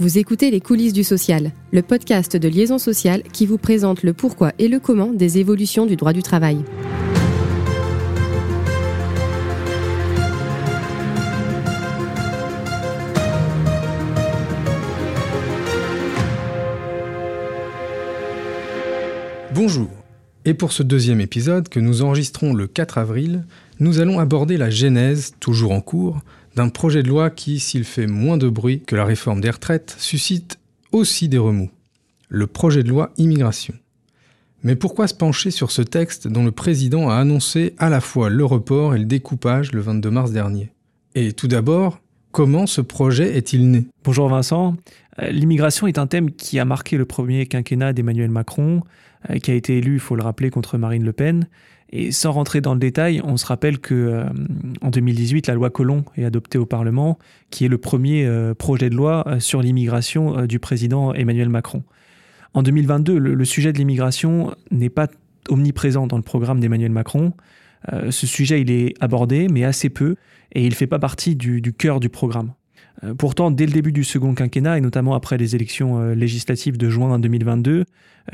Vous écoutez Les coulisses du social, le podcast de Liaison sociale qui vous présente le pourquoi et le comment des évolutions du droit du travail. Bonjour. Et pour ce deuxième épisode que nous enregistrons le 4 avril, nous allons aborder la genèse, toujours en cours, d'un projet de loi qui, s'il fait moins de bruit que la réforme des retraites, suscite aussi des remous. Le projet de loi immigration. Mais pourquoi se pencher sur ce texte dont le président a annoncé à la fois le report et le découpage le 22 mars dernier? Et tout d'abord, comment ce projet est-il né? Bonjour Vincent. Euh, l'immigration est un thème qui a marqué le premier quinquennat d'Emmanuel Macron, euh, qui a été élu, il faut le rappeler, contre Marine Le Pen, et sans rentrer dans le détail, on se rappelle que euh, en 2018, la loi Colomb est adoptée au Parlement, qui est le premier euh, projet de loi euh, sur l'immigration du président Emmanuel Macron. En 2022, le, sujet de l'immigration n'est pas omniprésent dans le programme d'Emmanuel Macron. ce sujet, il est abordé, mais assez peu, et il ne fait pas partie du cœur du programme. Pourtant, dès le début du second quinquennat, et notamment après les élections législatives de juin 2022,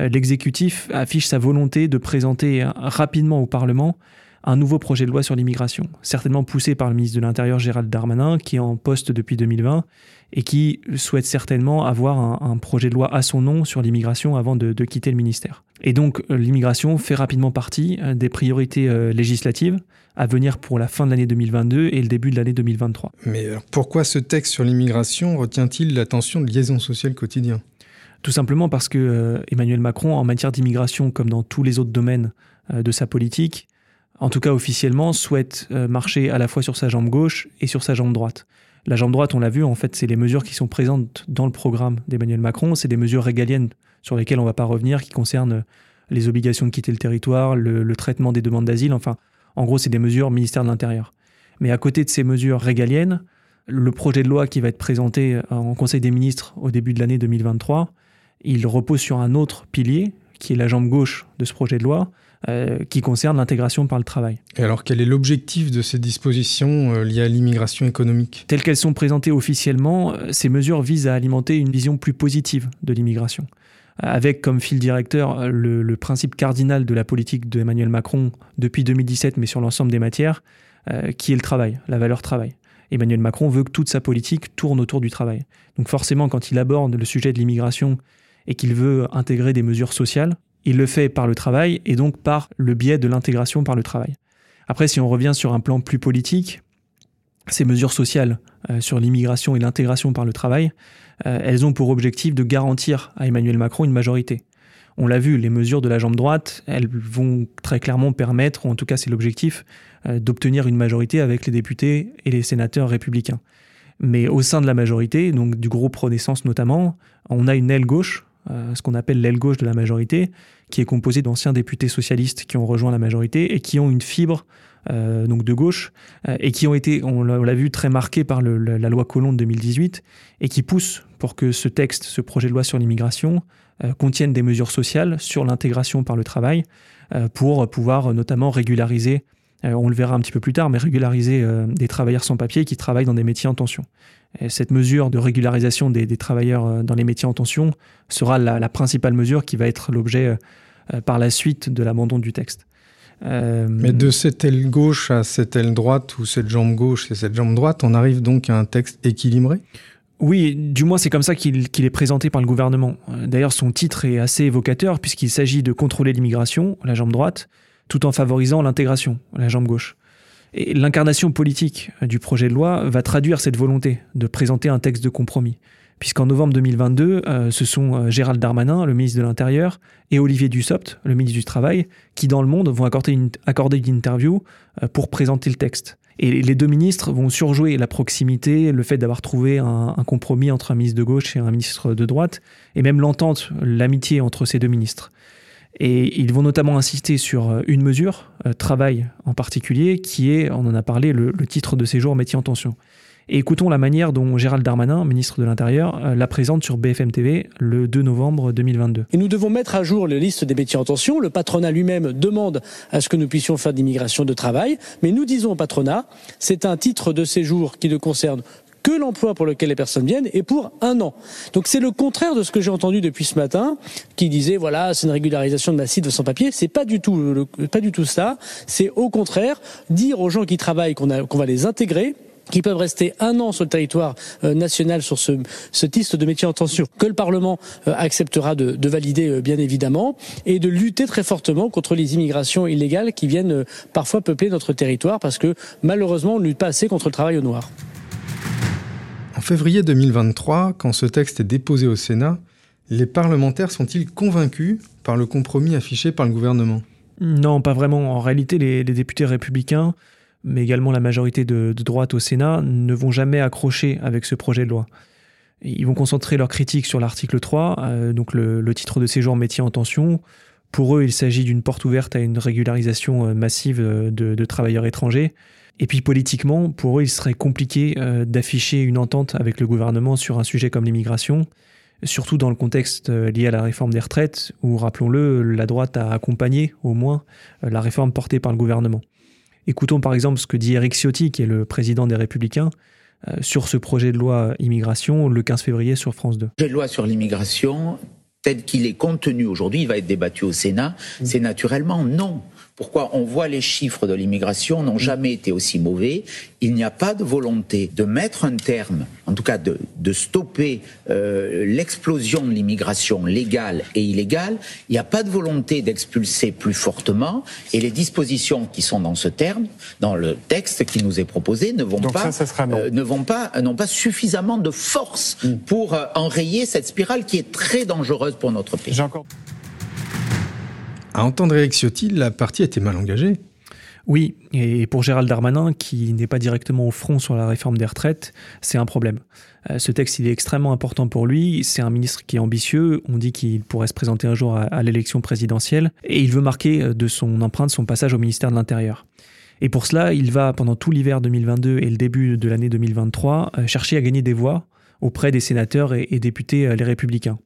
euh, l'exécutif affiche sa volonté de présenter rapidement au Parlement un nouveau projet de loi sur l'immigration, certainement poussé par le ministre de l'Intérieur Gérald Darmanin, qui est en poste depuis 2020 et qui souhaite certainement avoir un, projet de loi à son nom sur l'immigration avant de, quitter le ministère. Et donc euh, l'immigration fait rapidement partie euh, des priorités législatives à venir pour la fin de l'année 2022 et le début de l'année 2023. Mais pourquoi ce texte sur l'immigration retient-il l'attention de liaison sociale quotidien tout simplement parce que euh, Emmanuel Macron, en matière d'immigration, comme dans tous les autres domaines euh, de sa politique, en tout cas officiellement, souhaite euh, marcher à la fois sur sa jambe gauche et sur sa jambe droite. La jambe droite, on l'a vu, en fait, c'est les mesures qui sont présentes dans le programme d'Emmanuel Macron. C'est des mesures régaliennes sur lesquelles on ne va pas revenir, qui concernent les obligations de quitter le territoire, le, le traitement des demandes d'asile. Enfin, en gros, c'est des mesures ministère de l'Intérieur. Mais à côté de ces mesures régaliennes, le projet de loi qui va être présenté en Conseil des ministres au début de l'année 2023 il repose sur un autre pilier, qui est la jambe gauche de ce projet de loi, euh, qui concerne l'intégration par le travail. Et alors, quel est l'objectif de ces dispositions euh, liées à l'immigration économique? Telles qu'elles sont présentées officiellement, euh, ces mesures visent à alimenter une vision plus positive de l'immigration, avec comme fil directeur le, le, principe cardinal de la politique d'Emmanuel Macron depuis 2017, mais sur l'ensemble des matières, qui est le travail, la valeur travail. Emmanuel Macron veut que toute sa politique tourne autour du travail. Donc forcément, quand il aborde le sujet de l'immigration et qu'il veut intégrer des mesures sociales, il le fait par le travail et donc par le biais de l'intégration par le travail. Après, si on revient sur un plan plus politique, ces mesures sociales euh, sur l'immigration et l'intégration par le travail, euh, elles ont pour objectif de garantir à Emmanuel Macron une majorité. On l'a vu, les mesures de la jambe droite, elles vont très clairement permettre, ou en tout cas c'est l'objectif, euh, d'obtenir une majorité avec les députés et les sénateurs républicains. Mais au sein de la majorité, donc du groupe Renaissance notamment, on a une aile gauche ce qu'on appelle l'aile gauche de la majorité, qui est composée d'anciens députés socialistes qui ont rejoint la majorité et qui ont une fibre euh, donc de gauche euh, et qui ont été, on l'a vu, très marqués par la, loi Colomb de 2018 et qui poussent pour que ce texte, ce projet de loi sur l'immigration, contienne des mesures sociales sur l'intégration par le travail pour pouvoir notamment régulariser on le verra un petit peu plus tard, mais régulariser des travailleurs sans papier qui travaillent dans des métiers en tension cette mesure de régularisation des, travailleurs euh, dans les métiers en tension sera la, principale mesure qui va être l'objet euh, par la suite de l'abandon du texte. Euh, Mais de cette aile gauche à cette aile droite ou cette jambe gauche et cette jambe droite, on arrive donc à un texte équilibré? Oui, du moins c'est comme ça qu'il est présenté par le gouvernement. D'ailleurs, son titre est assez évocateur puisqu'il s'agit de contrôler l'immigration, la jambe droite, tout en favorisant l'intégration, la jambe gauche. Et l'incarnation politique du projet de loi va traduire cette volonté de présenter un texte de compromis. Puisqu'en novembre 2022, euh, ce sont euh, Gérald Darmanin, le ministre de l'Intérieur, et Olivier Dussopt, le ministre du Travail, qui dans le monde vont accorder une, interview euh, pour présenter le texte. Et les deux ministres vont surjouer la proximité, le fait d'avoir trouvé un, compromis entre un ministre de gauche et un ministre de droite, et même l'entente, l'amitié entre ces deux ministres. Et ils vont notamment insister sur euh, une mesure, euh, travail en particulier, qui est, on en a parlé, le, titre de séjour métier en tension. Et écoutons la manière dont Gérald Darmanin, ministre de l'Intérieur, euh, la présente sur BFM TV le 2 novembre 2022. Et nous devons mettre à jour les listes des métiers en tension. Le patronat lui-même demande à ce que nous puissions faire d'immigration de travail. Mais nous disons au patronat, c'est un titre de séjour qui ne concerne que l'emploi pour lequel les personnes viennent est pour un an. Donc c'est le contraire de ce que j'ai entendu depuis ce matin, qui disait voilà c'est une régularisation de massif de sans papier. C'est pas du tout pas du tout ça. C'est au contraire dire aux gens qui travaillent qu'on va les intégrer qui peuvent rester un an sur le territoire euh, national sur ce, ce de métier en tension, que le Parlement euh, acceptera de, de valider euh, bien évidemment, et de lutter très fortement contre les immigrations illégales qui viennent parfois peupler notre territoire, parce que malheureusement on ne lutte pas assez contre le travail au noir. Février 2023, quand ce texte est déposé au Sénat, les parlementaires sont-ils convaincus par le compromis affiché par le gouvernement? Non, pas vraiment. En réalité, les, députés républicains mais également la majorité de, droite au Sénat, ne vont jamais accrocher avec ce projet de loi. Ils vont concentrer leur critique sur l'article 3, euh, donc le, titre de séjour métier en tension. Pour eux, il s'agit d'une porte ouverte à une régularisation euh, massive euh, de, travailleurs étrangers. Et puis politiquement, pour eux, il serait compliqué d'afficher une entente avec le gouvernement sur un sujet comme l'immigration, surtout dans le contexte lié à la réforme des retraites, où, rappelons-le, la droite a accompagné au moins la réforme portée par le gouvernement. Écoutons par exemple ce que dit Eric Ciotti, qui est le président des Républicains, euh, sur ce projet de loi immigration le 15 février sur France 2. Le projet de loi sur l'immigration, tel qu'il est contenu aujourd'hui, il va être débattu au Sénat, mmh. c'est naturellement non. Pourquoi on voit les chiffres de l'immigration n'ont jamais été aussi mauvais. Il n'y a pas de volonté de mettre un terme, en tout cas de, de stopper euh, l'explosion de l'immigration légale et illégale. Il n'y a pas de volonté d'expulser plus fortement. Et les dispositions qui sont dans ce terme, dans le texte qui nous est proposé, ne vont pas, euh, ne vont pas, n'ont pas suffisamment de force mm. pour euh, enrayer cette spirale qui est très dangereuse pour notre pays. À entendre Eric Ciotti, la partie était mal engagée. Oui, et pour Gérald Darmanin, qui n'est pas directement au front sur la réforme des retraites, c'est un problème. Euh, ce texte, il est extrêmement important pour lui. C'est un ministre qui est ambitieux. On dit qu'il pourrait se présenter un jour à, l'élection présidentielle. Et il veut marquer euh, de son empreinte son passage au ministère de l'Intérieur. Et pour cela, il va, pendant tout l'hiver 2022 et le début de l'année 2023, euh, chercher à gagner des voix auprès des sénateurs et, députés les républicains.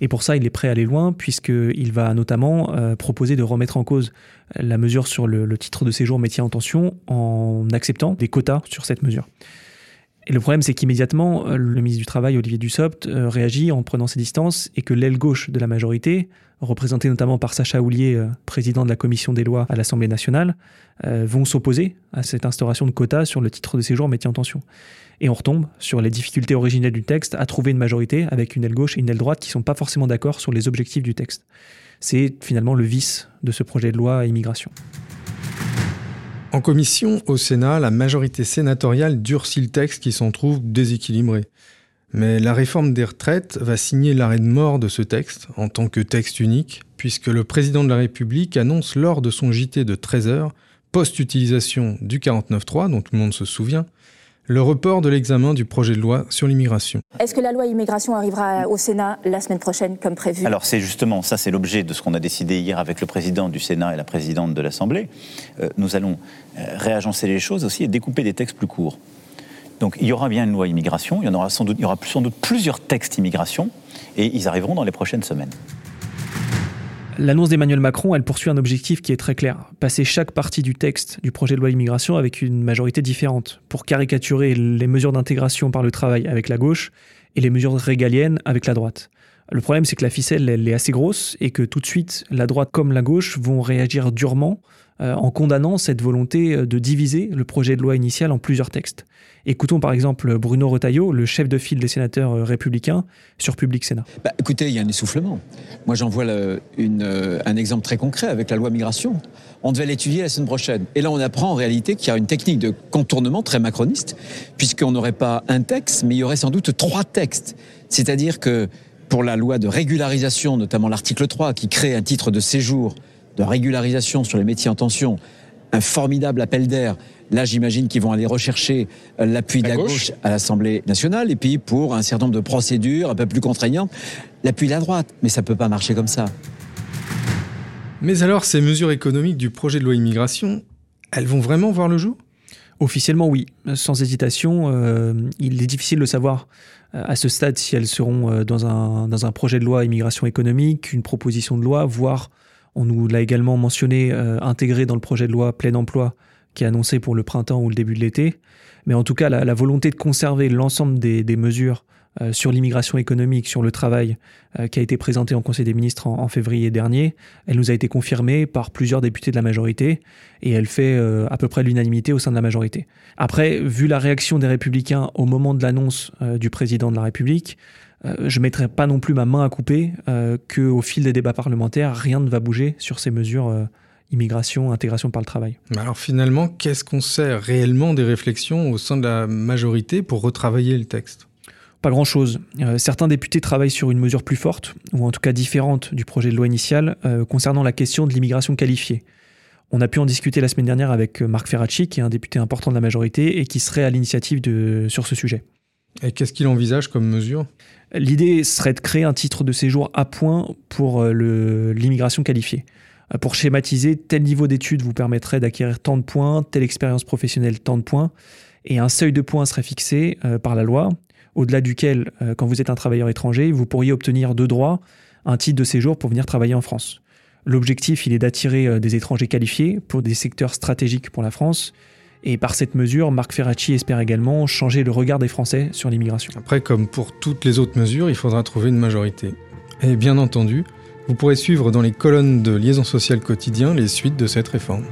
Et pour ça, il est prêt à aller loin, puisqu'il va notamment euh, proposer de remettre en cause la mesure sur le, titre de séjour métier en tension en acceptant des quotas sur cette mesure. Et le problème, c'est qu'immédiatement, euh, le ministre du Travail, Olivier Dussopt, euh, réagit en prenant ses distances et que l'aile gauche de la majorité, représentée notamment par Sacha Houlier, président de la commission des lois à l'Assemblée nationale, vont s'opposer à cette instauration de quotas sur le titre de séjour métier en tension. Et on retombe sur les difficultés originelles du texte à trouver une majorité avec une aile gauche et une aile droite qui ne sont pas forcément d'accord sur les objectifs du texte. C'est finalement le vice de ce projet de loi immigration. En commission, au Sénat, la majorité sénatoriale durcit le texte qui s'en trouve déséquilibré. Mais la réforme des retraites va signer l'arrêt de mort de ce texte en tant que texte unique, puisque le président de la République annonce lors de son JT de 13 heures, post-utilisation du 49.3, dont tout le monde se souvient, le report de l'examen du projet de loi sur l'immigration. Est-ce que la loi immigration arrivera au Sénat la semaine prochaine comme prévu? Alors c'est justement, ça c'est l'objet de ce qu'on a décidé hier avec le président du Sénat et la présidente de l'Assemblée. Euh, nous allons euh, réagencer les choses aussi et découper des textes plus courts. Donc il y aura bien une loi immigration, il y, en aura sans doute, il y aura sans doute plusieurs textes immigration et ils arriveront dans les prochaines semaines. L'annonce d'Emmanuel Macron, elle poursuit un objectif qui est très clair. Passer chaque partie du texte du projet de loi immigration avec une majorité différente, pour caricaturer les mesures d'intégration par le travail avec la gauche et les mesures régaliennes avec la droite. Le problème, c'est que la ficelle, elle est assez grosse et que tout de suite, la droite comme la gauche vont réagir durement euh, en condamnant cette volonté euh, de diviser le projet de loi initial en plusieurs textes. Écoutons par exemple Bruno Retailleau, le chef de file des sénateurs euh, républicains, sur Public Sénat. Bah, écoutez, il y a un essoufflement. Moi, j'en vois un exemple très concret avec la loi migration. On devait l'étudier la semaine prochaine. Et là, on apprend en réalité qu'il y a une technique de contournement très macroniste, puisqu'on n'aurait pas un texte, mais il y aurait sans doute trois textes. C'est-à-dire que pour la loi de régularisation, notamment l'article 3, qui crée un titre de séjour de régularisation sur les métiers en tension, un formidable appel d'air. Là, j'imagine qu'ils vont aller rechercher euh, l'appui de la gauche. à l'Assemblée nationale, et puis pour un certain nombre de procédures un peu plus contraignantes, l'appui de la droite. Mais ça ne peut pas marcher comme ça. Mais alors, ces mesures économiques du projet de loi immigration, elles vont vraiment voir le jour? Officiellement, oui. Sans hésitation, euh, il est difficile de savoir euh, à ce stade si elles seront dans un, dans un projet de loi immigration économique, une proposition de loi, voire on nous l'a également mentionné, euh, intégré dans le projet de loi plein emploi qui est annoncée pour le printemps ou le début de l'été. Mais en tout cas, la, volonté de conserver l'ensemble des, mesures euh, sur l'immigration économique, sur le travail, euh, qui a été présentée en Conseil des ministres en, février dernier, elle nous a été confirmée par plusieurs députés de la majorité et elle fait euh, à peu près l'unanimité au sein de la majorité. Après, vu la réaction des républicains au moment de l'annonce du président de la République, je ne mettrai pas non plus ma main à couper qu'au fil des débats parlementaires, rien ne va bouger sur ces mesures immigration, intégration par le travail. alors finalement, qu'est-ce qu'on sait réellement des réflexions au sein de la majorité pour retravailler le texte? Pas grand-chose. Euh, certains députés travaillent sur une mesure plus forte, ou en tout cas différente du projet de loi initial, euh, concernant la question de l'immigration qualifiée. On a pu en discuter la semaine dernière avec Marc Ferracci, qui est un député important de la majorité et qui serait à l'initiative sur ce sujet. Et qu'est-ce qu'il envisage comme mesure? L'idée serait de créer un titre de séjour à point pour euh, l'immigration qualifiée. Euh, pour schématiser, tel niveau d'études vous permettrait d'acquérir tant de points, telle expérience professionnelle tant de points, et un seuil de points serait fixé euh, par la loi, au-delà duquel, euh, quand vous êtes un travailleur étranger, vous pourriez obtenir de droit un titre de séjour pour venir travailler en France. L'objectif, il est d'attirer des étrangers qualifiés pour des secteurs stratégiques pour la France. Et par cette mesure, Marc Ferracci espère également changer le regard des Français sur l'immigration. Après, comme pour toutes les autres mesures, il faudra trouver une majorité. Et bien entendu, vous pourrez suivre dans les colonnes de Liaison sociale quotidien les suites de cette réforme.